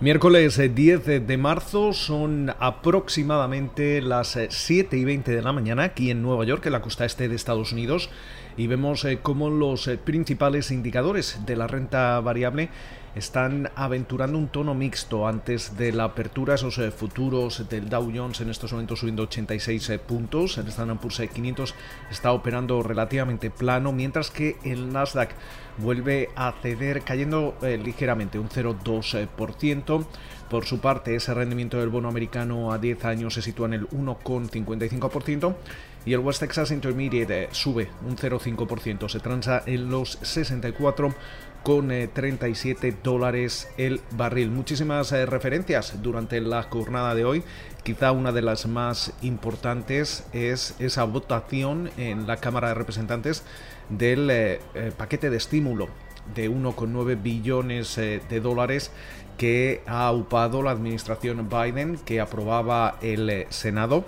Miércoles 10 eh, de marzo son aproximadamente las 7 eh, y 20 de la mañana aquí en Nueva York, en la costa este de Estados Unidos, y vemos eh, cómo los principales indicadores de la renta variable están aventurando un tono mixto antes de la apertura. Esos eh, futuros del Dow Jones en estos momentos subiendo 86 eh, puntos. El Standard Poor's 500 está operando relativamente plano, mientras que el Nasdaq vuelve a ceder cayendo eh, ligeramente un 0,2%. Por su parte, ese rendimiento del bono americano a 10 años se sitúa en el 1,55% y el West Texas Intermediate sube un 0,5%, se transa en los 64 con 37 eh, dólares el barril. Muchísimas eh, referencias durante la jornada de hoy. Quizá una de las más importantes es esa votación en la Cámara de Representantes del eh, paquete de estímulo de 1,9 billones de dólares que ha upado la administración Biden que aprobaba el Senado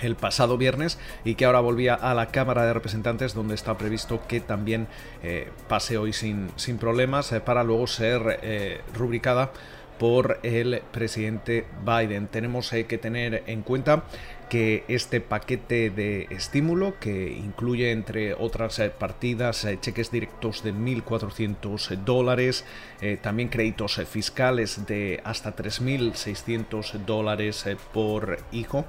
el pasado viernes y que ahora volvía a la Cámara de Representantes donde está previsto que también eh, pase hoy sin, sin problemas eh, para luego ser eh, rubricada por el presidente Biden. Tenemos que tener en cuenta que este paquete de estímulo, que incluye entre otras partidas cheques directos de 1.400 dólares, también créditos fiscales de hasta 3.600 dólares por hijo,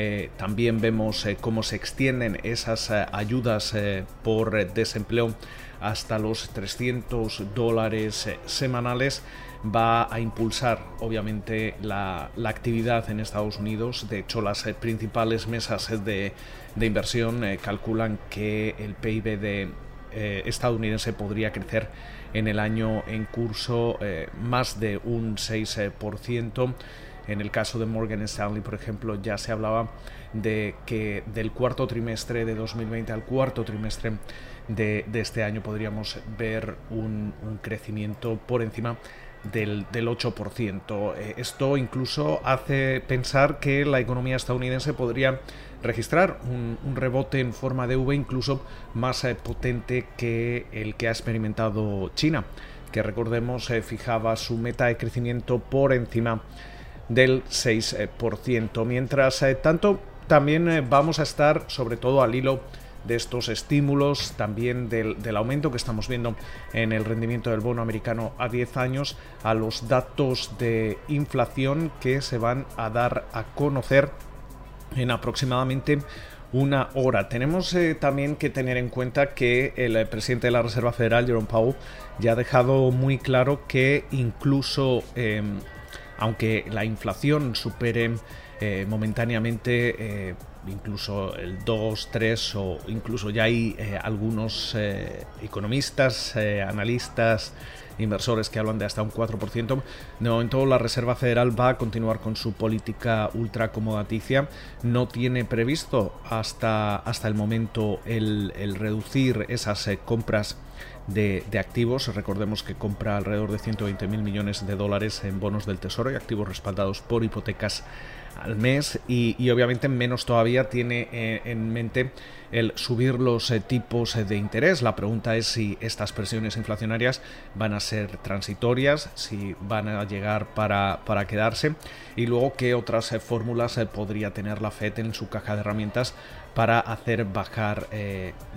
eh, también vemos eh, cómo se extienden esas eh, ayudas por desempleo hasta los 300 dólares semanales va a impulsar obviamente la, actividad en Estados Unidos. De hecho, las principales mesas de, de inversión calculan que el PIB de, estadounidense podría crecer en el año en curso más de un 6%. En el caso de Morgan Stanley, por ejemplo, ya se hablaba de que del cuarto trimestre de 2020 al cuarto trimestre de, este año podríamos ver un, crecimiento por encima del, 8%. Eh, esto incluso hace pensar que la economía estadounidense podría registrar un, rebote en forma de V incluso más eh, potente que el que ha experimentado China, que recordemos eh, fijaba su meta de crecimiento por encima del 6%. Mientras tanto, también vamos a estar sobre todo al hilo de estos estímulos, también del, aumento que estamos viendo en el rendimiento del bono americano a 10 años, a los datos de inflación que se van a dar a conocer en aproximadamente una hora. Tenemos eh, también que tener en cuenta que el presidente de la Reserva Federal, Jerome Powell, ya ha dejado muy claro que incluso em, aunque la inflación supere eh, momentáneamente eh, incluso el 2, 3 o incluso ya hay eh, algunos economistas, analistas, inversores que hablan de hasta un 4%. De momento la Reserva Federal va a continuar con su política ultra acomodaticia. No tiene previsto hasta, hasta el momento el reducir esas compras de, activos. Recordemos que compra alrededor de 120 mil millones de dólares en bonos del Tesoro y activos respaldados por hipotecas al mes y, obviamente menos todavía tiene eh, en mente el subir los eh, tipos eh, de interés. La pregunta es si estas presiones inflacionarias van a ser transitorias, si van a llegar para, para quedarse y luego qué otras fórmulas podría tener la FED en su caja de herramientas para hacer bajar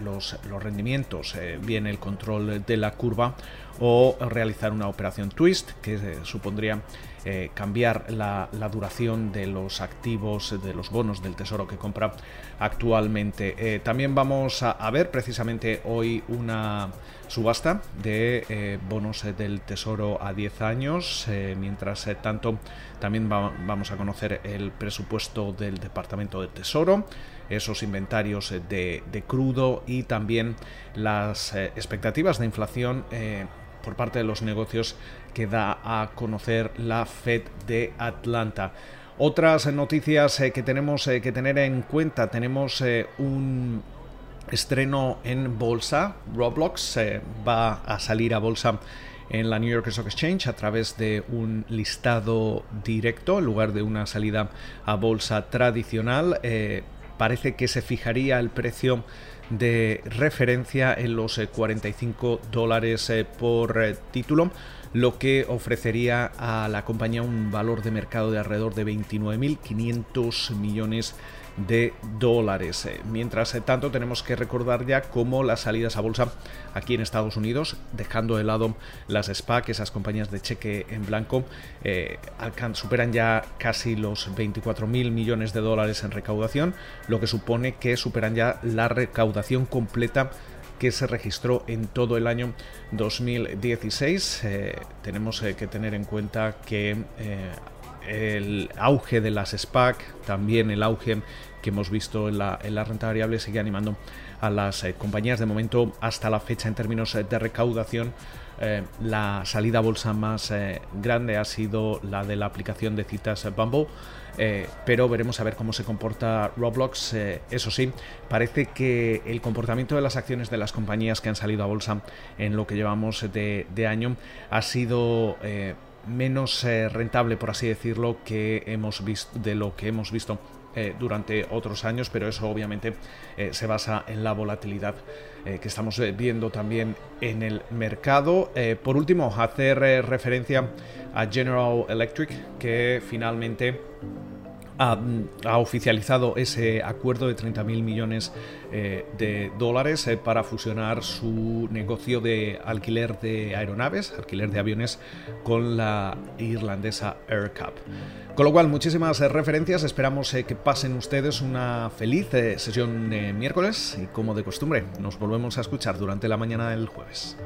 los, los, rendimientos, bien el control de la curva o realizar una operación twist que supondría eh, cambiar la, duración de los activos, de los bonos del tesoro que compra actualmente. Eh, también vamos a, ver precisamente hoy una subasta de eh, bonos del tesoro a 10 años. mientras tanto, también vamos a conocer el presupuesto del Departamento del Tesoro esos inventarios de, de, crudo y también las expectativas de inflación por parte de los negocios que da a conocer la Fed de Atlanta. Otras noticias eh, que tenemos eh, que tener en cuenta, tenemos eh, un estreno en bolsa, Roblox va a salir a bolsa en la New York Stock Exchange a través de un listado directo en lugar de una salida a bolsa tradicional. parece que se fijaría el precio de referencia en los 45 dólares por título lo que ofrecería a la compañía un valor de mercado de alrededor de 29.500 millones de dólares. Eh, mientras tanto, tenemos que recordar ya cómo las salidas a bolsa aquí en Estados Unidos, dejando de lado las SPAC, esas compañías de cheque en blanco, eh, superan ya casi los 24 mil millones de dólares en recaudación, lo que supone que superan ya la recaudación completa que se registró en todo el año 2016. Eh, tenemos que tener en cuenta que el auge de las SPAC, también el auge que hemos visto en la, renta variable sigue animando a las eh, compañías. De momento, hasta la fecha, en términos eh, de recaudación, eh, la salida a bolsa más grande ha sido la de la aplicación de citas Bumble. pero veremos a ver cómo se comporta Roblox. eso sí, parece que el comportamiento de las acciones de las compañías que han salido a bolsa en lo que llevamos de año ha sido menos eh, rentable, por así decirlo, que hemos visto de lo que hemos visto eh, durante otros años, pero eso obviamente eh, se basa en la volatilidad que estamos viendo también en el mercado. por último, hacer referencia a General Electric, que finalmente ha, oficializado ese acuerdo de 30.000 millones eh, de dólares eh, para fusionar su negocio de alquiler de aeronaves, alquiler de aviones, con la irlandesa AirCap. Con lo cual, muchísimas referencias. Esperamos eh, que pasen ustedes una feliz sesión de miércoles y como de costumbre, nos volvemos a escuchar durante la mañana del jueves.